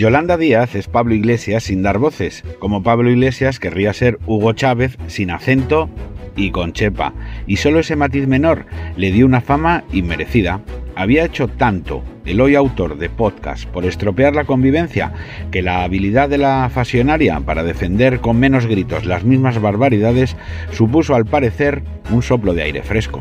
Yolanda Díaz es Pablo Iglesias sin dar voces, como Pablo Iglesias querría ser Hugo Chávez sin acento y con chepa, y solo ese matiz menor le dio una fama inmerecida. Había hecho tanto el hoy autor de podcast por estropear la convivencia que la habilidad de la fasionaria para defender con menos gritos las mismas barbaridades supuso al parecer un soplo de aire fresco.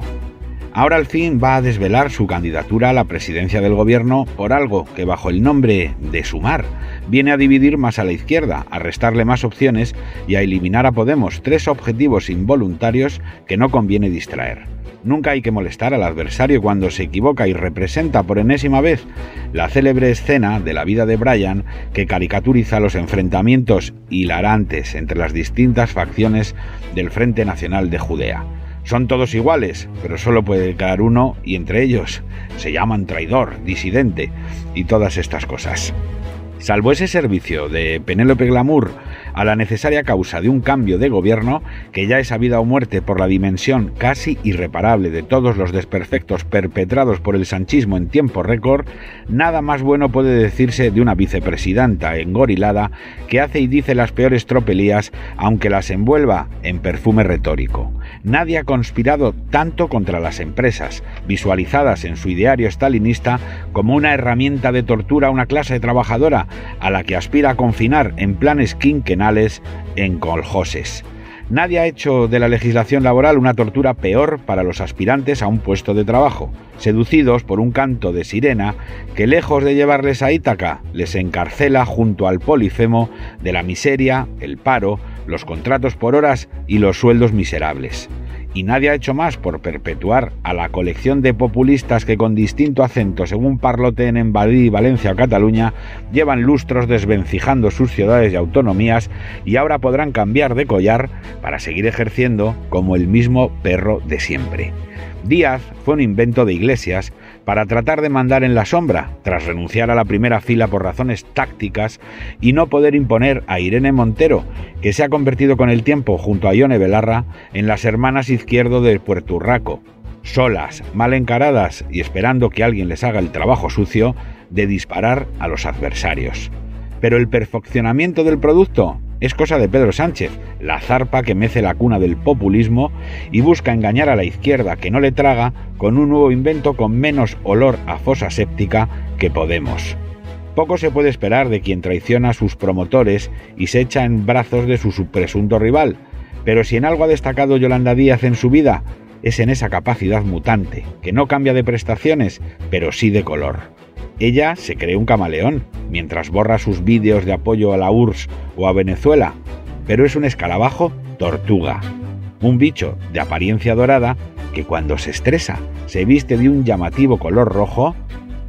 Ahora al fin va a desvelar su candidatura a la presidencia del gobierno por algo que bajo el nombre de sumar viene a dividir más a la izquierda, a restarle más opciones y a eliminar a Podemos tres objetivos involuntarios que no conviene distraer. Nunca hay que molestar al adversario cuando se equivoca y representa por enésima vez la célebre escena de la vida de Brian que caricaturiza los enfrentamientos hilarantes entre las distintas facciones del Frente Nacional de Judea. Son todos iguales, pero solo puede quedar uno y entre ellos se llaman traidor, disidente y todas estas cosas. Salvo ese servicio de Penélope Glamour a la necesaria causa de un cambio de gobierno, que ya es vida o muerte por la dimensión casi irreparable de todos los desperfectos perpetrados por el sanchismo en tiempo récord, nada más bueno puede decirse de una vicepresidenta engorilada que hace y dice las peores tropelías, aunque las envuelva en perfume retórico. Nadie ha conspirado tanto contra las empresas, visualizadas en su ideario stalinista como una herramienta de tortura a una clase trabajadora a la que aspira a confinar en planes quinquenales en coljoses. Nadie ha hecho de la legislación laboral una tortura peor para los aspirantes a un puesto de trabajo, seducidos por un canto de sirena que lejos de llevarles a Ítaca, les encarcela junto al polifemo de la miseria, el paro, los contratos por horas y los sueldos miserables y nadie ha hecho más por perpetuar a la colección de populistas que con distinto acento, según parloten en Madrid, Valencia o Cataluña, llevan lustros desvencijando sus ciudades y autonomías y ahora podrán cambiar de collar para seguir ejerciendo como el mismo perro de siempre. Díaz fue un invento de Iglesias para tratar de mandar en la sombra, tras renunciar a la primera fila por razones tácticas y no poder imponer a Irene Montero, que se ha convertido con el tiempo, junto a Ione Belarra, en las hermanas izquierdo de Puerto Urraco, solas, mal encaradas y esperando que alguien les haga el trabajo sucio de disparar a los adversarios. Pero el perfeccionamiento del producto es cosa de Pedro Sánchez, la zarpa que mece la cuna del populismo y busca engañar a la izquierda que no le traga con un nuevo invento con menos olor a fosa séptica que Podemos. Poco se puede esperar de quien traiciona a sus promotores y se echa en brazos de su presunto rival, pero si en algo ha destacado Yolanda Díaz en su vida, es en esa capacidad mutante, que no cambia de prestaciones, pero sí de color. Ella se cree un camaleón mientras borra sus vídeos de apoyo a la URSS o a Venezuela, pero es un escalabajo tortuga, un bicho de apariencia dorada que cuando se estresa se viste de un llamativo color rojo,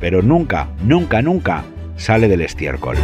pero nunca, nunca, nunca sale del estiércol.